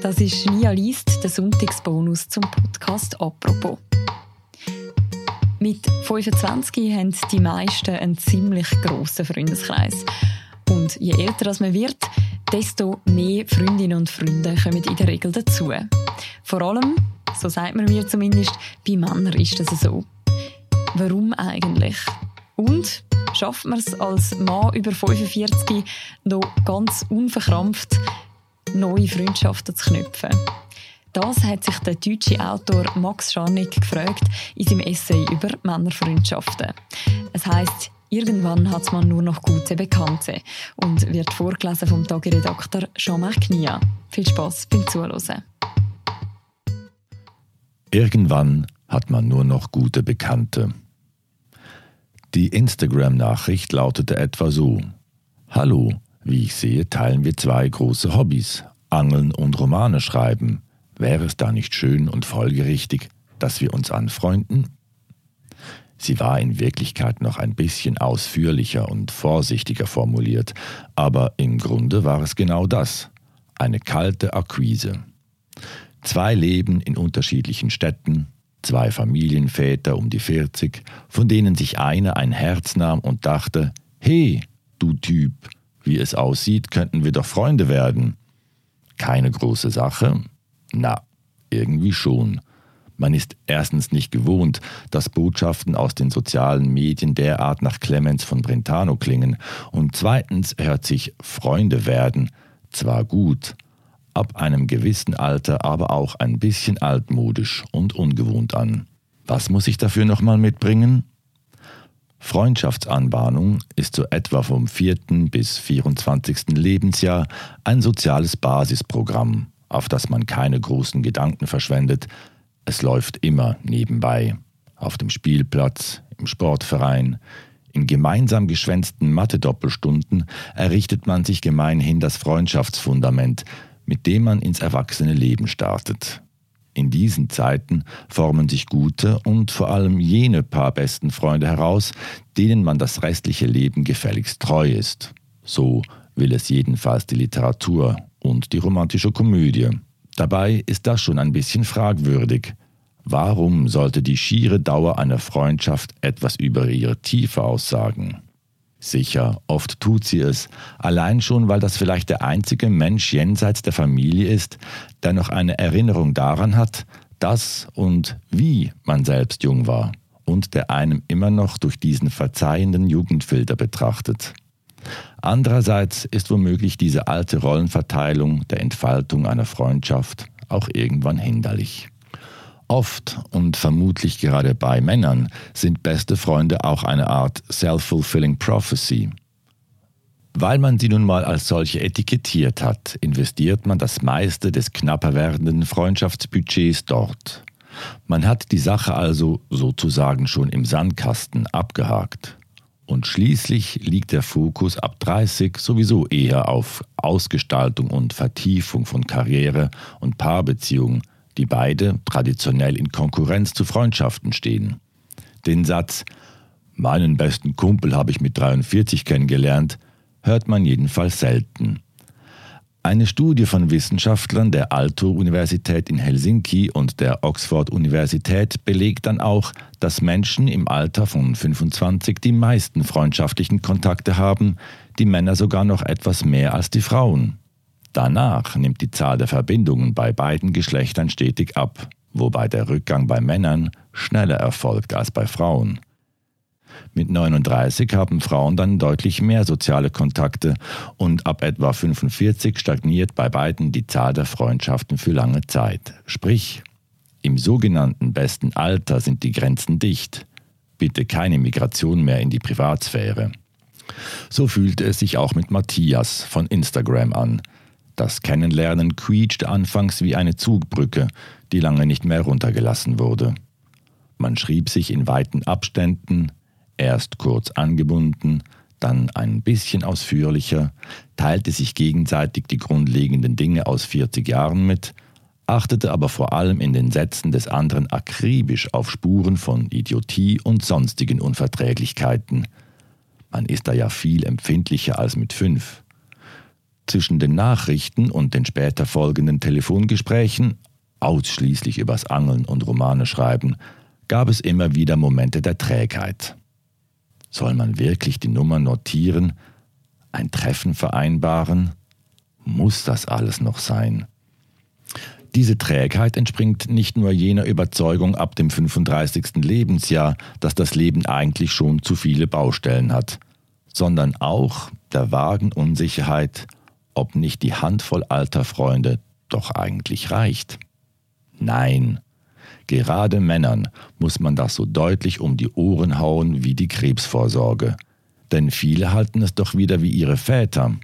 Das ist Nia Liest, der Sonntagsbonus zum Podcast «Apropos». Mit 25 haben die meisten einen ziemlich grossen Freundeskreis. Und je älter man wird, desto mehr Freundinnen und Freunde kommen in der Regel dazu. Vor allem, so sagt man mir zumindest, bei Männern ist das so. Warum eigentlich? Und schafft man es als Mann über 45 noch ganz unverkrampft, neue Freundschaften zu knüpfen? Das hat sich der deutsche Autor Max Scharnig gefragt in seinem Essay über Männerfreundschaften. Es heißt Irgendwann hat man nur noch gute Bekannte und wird vorgelesen vom Tageredakteur Jean-Marc Nia. Viel Spaß beim Zuhören. Irgendwann hat man nur noch gute Bekannte. Die Instagram-Nachricht lautete etwa so: Hallo, wie ich sehe, teilen wir zwei große Hobbys: Angeln und Romane schreiben. Wäre es da nicht schön und folgerichtig, dass wir uns anfreunden? Sie war in Wirklichkeit noch ein bisschen ausführlicher und vorsichtiger formuliert, aber im Grunde war es genau das, eine kalte Akquise. Zwei Leben in unterschiedlichen Städten, zwei Familienväter um die 40, von denen sich einer ein Herz nahm und dachte, hey, du Typ, wie es aussieht, könnten wir doch Freunde werden. Keine große Sache? Na, irgendwie schon. Man ist erstens nicht gewohnt, dass Botschaften aus den sozialen Medien derart nach Clemens von Brentano klingen, und zweitens hört sich Freunde werden zwar gut, ab einem gewissen Alter aber auch ein bisschen altmodisch und ungewohnt an. Was muss ich dafür nochmal mitbringen? Freundschaftsanbahnung ist so etwa vom 4. bis 24. Lebensjahr ein soziales Basisprogramm, auf das man keine großen Gedanken verschwendet, es läuft immer nebenbei. Auf dem Spielplatz, im Sportverein, in gemeinsam geschwänzten Mathe-Doppelstunden errichtet man sich gemeinhin das Freundschaftsfundament, mit dem man ins erwachsene Leben startet. In diesen Zeiten formen sich gute und vor allem jene paar besten Freunde heraus, denen man das restliche Leben gefälligst treu ist. So will es jedenfalls die Literatur und die romantische Komödie. Dabei ist das schon ein bisschen fragwürdig. Warum sollte die schiere Dauer einer Freundschaft etwas über ihre Tiefe aussagen? Sicher, oft tut sie es, allein schon, weil das vielleicht der einzige Mensch jenseits der Familie ist, der noch eine Erinnerung daran hat, dass und wie man selbst jung war und der einem immer noch durch diesen verzeihenden Jugendfilter betrachtet. Andererseits ist womöglich diese alte Rollenverteilung der Entfaltung einer Freundschaft auch irgendwann hinderlich. Oft und vermutlich gerade bei Männern sind beste Freunde auch eine Art self-fulfilling prophecy. Weil man sie nun mal als solche etikettiert hat, investiert man das meiste des knapper werdenden Freundschaftsbudgets dort. Man hat die Sache also sozusagen schon im Sandkasten abgehakt. Und schließlich liegt der Fokus ab 30 sowieso eher auf Ausgestaltung und Vertiefung von Karriere und Paarbeziehungen, die beide traditionell in Konkurrenz zu Freundschaften stehen. Den Satz Meinen besten Kumpel habe ich mit 43 kennengelernt, hört man jedenfalls selten. Eine Studie von Wissenschaftlern der Aalto-Universität in Helsinki und der Oxford-Universität belegt dann auch, dass Menschen im Alter von 25 die meisten freundschaftlichen Kontakte haben, die Männer sogar noch etwas mehr als die Frauen. Danach nimmt die Zahl der Verbindungen bei beiden Geschlechtern stetig ab, wobei der Rückgang bei Männern schneller erfolgt als bei Frauen. Mit 39 haben Frauen dann deutlich mehr soziale Kontakte und ab etwa 45 stagniert bei beiden die Zahl der Freundschaften für lange Zeit. Sprich, im sogenannten besten Alter sind die Grenzen dicht. Bitte keine Migration mehr in die Privatsphäre. So fühlte es sich auch mit Matthias von Instagram an. Das Kennenlernen quietschte anfangs wie eine Zugbrücke, die lange nicht mehr runtergelassen wurde. Man schrieb sich in weiten Abständen, erst kurz angebunden, dann ein bisschen ausführlicher, teilte sich gegenseitig die grundlegenden Dinge aus 40 Jahren mit, achtete aber vor allem in den Sätzen des anderen akribisch auf Spuren von Idiotie und sonstigen Unverträglichkeiten. Man ist da ja viel empfindlicher als mit fünf. Zwischen den Nachrichten und den später folgenden Telefongesprächen, ausschließlich übers Angeln und Romane schreiben, gab es immer wieder Momente der Trägheit. Soll man wirklich die Nummer notieren, ein Treffen vereinbaren? Muss das alles noch sein? Diese Trägheit entspringt nicht nur jener Überzeugung ab dem 35. Lebensjahr, dass das Leben eigentlich schon zu viele Baustellen hat, sondern auch der vagen Unsicherheit, ob nicht die Handvoll alter Freunde doch eigentlich reicht. Nein, gerade Männern muss man das so deutlich um die Ohren hauen wie die Krebsvorsorge. Denn viele halten es doch wieder wie ihre Väter.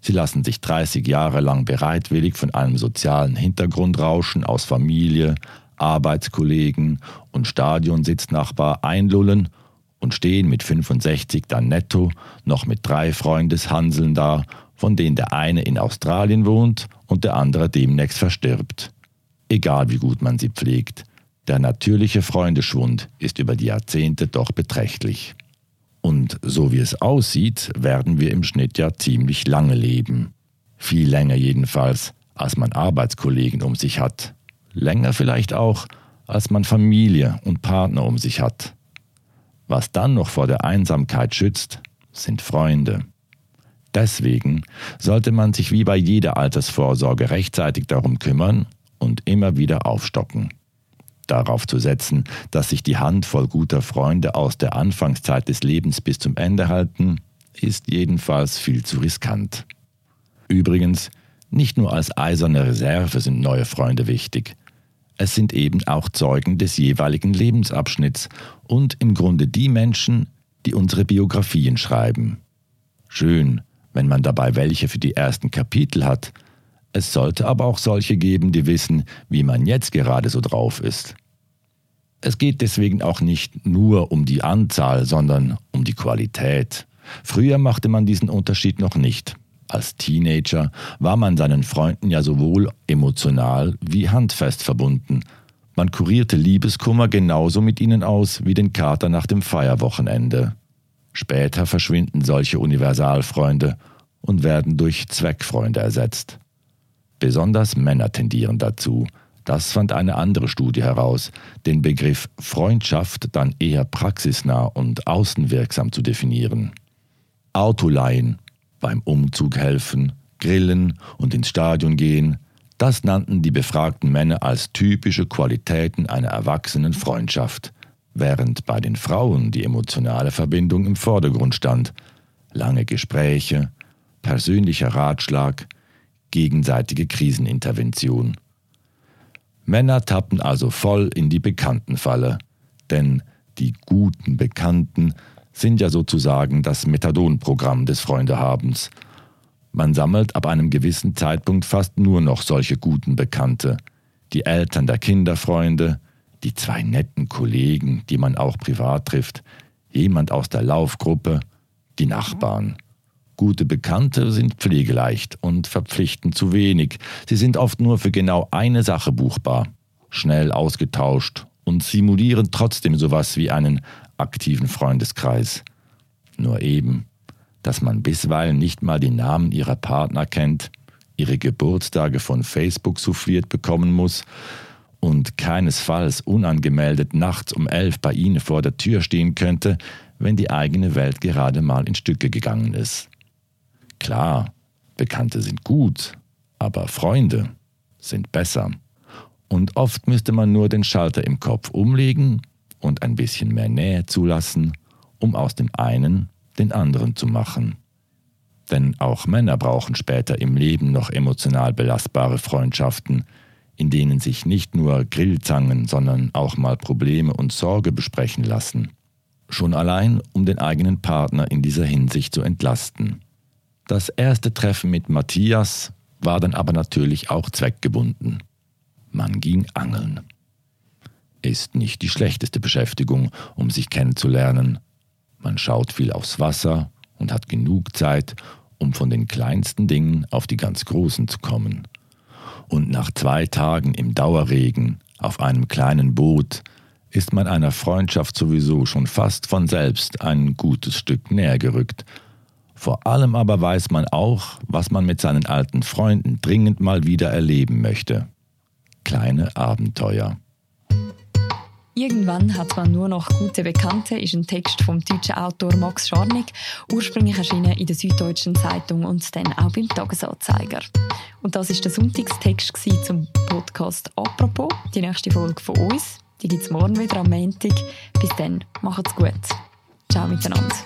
Sie lassen sich 30 Jahre lang bereitwillig von einem sozialen Hintergrundrauschen aus Familie, Arbeitskollegen und Stadionsitznachbar einlullen und stehen mit 65 dann netto noch mit drei Freundeshanseln da, von denen der eine in Australien wohnt und der andere demnächst verstirbt. Egal wie gut man sie pflegt, der natürliche Freundeschwund ist über die Jahrzehnte doch beträchtlich. Und so wie es aussieht, werden wir im Schnitt ja ziemlich lange leben. Viel länger jedenfalls, als man Arbeitskollegen um sich hat. Länger vielleicht auch, als man Familie und Partner um sich hat. Was dann noch vor der Einsamkeit schützt, sind Freunde. Deswegen sollte man sich wie bei jeder Altersvorsorge rechtzeitig darum kümmern und immer wieder aufstocken darauf zu setzen, dass sich die Handvoll guter Freunde aus der Anfangszeit des Lebens bis zum Ende halten, ist jedenfalls viel zu riskant. Übrigens, nicht nur als eiserne Reserve sind neue Freunde wichtig. Es sind eben auch Zeugen des jeweiligen Lebensabschnitts und im Grunde die Menschen, die unsere Biografien schreiben. Schön, wenn man dabei welche für die ersten Kapitel hat, es sollte aber auch solche geben, die wissen, wie man jetzt gerade so drauf ist. Es geht deswegen auch nicht nur um die Anzahl, sondern um die Qualität. Früher machte man diesen Unterschied noch nicht. Als Teenager war man seinen Freunden ja sowohl emotional wie handfest verbunden. Man kurierte Liebeskummer genauso mit ihnen aus wie den Kater nach dem Feierwochenende. Später verschwinden solche Universalfreunde und werden durch Zweckfreunde ersetzt. Besonders Männer tendieren dazu. Das fand eine andere Studie heraus, den Begriff Freundschaft dann eher praxisnah und außenwirksam zu definieren. Autoleihen, beim Umzug helfen, grillen und ins Stadion gehen, das nannten die befragten Männer als typische Qualitäten einer erwachsenen Freundschaft, während bei den Frauen die emotionale Verbindung im Vordergrund stand. Lange Gespräche, persönlicher Ratschlag, gegenseitige Krisenintervention. Männer tappen also voll in die Bekanntenfalle, denn die guten Bekannten sind ja sozusagen das Methadonprogramm des Freundehabens. Man sammelt ab einem gewissen Zeitpunkt fast nur noch solche guten Bekannte, die Eltern der Kinderfreunde, die zwei netten Kollegen, die man auch privat trifft, jemand aus der Laufgruppe, die Nachbarn. Gute Bekannte sind pflegeleicht und verpflichten zu wenig. Sie sind oft nur für genau eine Sache buchbar, schnell ausgetauscht und simulieren trotzdem sowas wie einen aktiven Freundeskreis. Nur eben, dass man bisweilen nicht mal die Namen ihrer Partner kennt, ihre Geburtstage von Facebook souffliert bekommen muss und keinesfalls unangemeldet nachts um elf bei ihnen vor der Tür stehen könnte, wenn die eigene Welt gerade mal in Stücke gegangen ist. Klar, Bekannte sind gut, aber Freunde sind besser. Und oft müsste man nur den Schalter im Kopf umlegen und ein bisschen mehr Nähe zulassen, um aus dem einen den anderen zu machen. Denn auch Männer brauchen später im Leben noch emotional belastbare Freundschaften, in denen sich nicht nur Grillzangen, sondern auch mal Probleme und Sorge besprechen lassen. Schon allein, um den eigenen Partner in dieser Hinsicht zu entlasten. Das erste Treffen mit Matthias war dann aber natürlich auch zweckgebunden. Man ging angeln. Ist nicht die schlechteste Beschäftigung, um sich kennenzulernen. Man schaut viel aufs Wasser und hat genug Zeit, um von den kleinsten Dingen auf die ganz großen zu kommen. Und nach zwei Tagen im Dauerregen auf einem kleinen Boot ist man einer Freundschaft sowieso schon fast von selbst ein gutes Stück näher gerückt Vor allem aber weiß man auch, was man mit seinen alten Freunden dringend mal wieder erleben möchte. Kleine Abenteuer. Irgendwann hat man nur noch gute Bekannte ist ein Text vom deutschen Autor Max Scharnig, ursprünglich erschienen in der Süddeutschen Zeitung und dann auch beim Tagesanzeiger. Und das ist der Sonntagstext zum Podcast «Apropos», die nächste Folge von uns. Die gibt es morgen wieder am Montag. Bis dann, macht's gut. Ciao miteinander.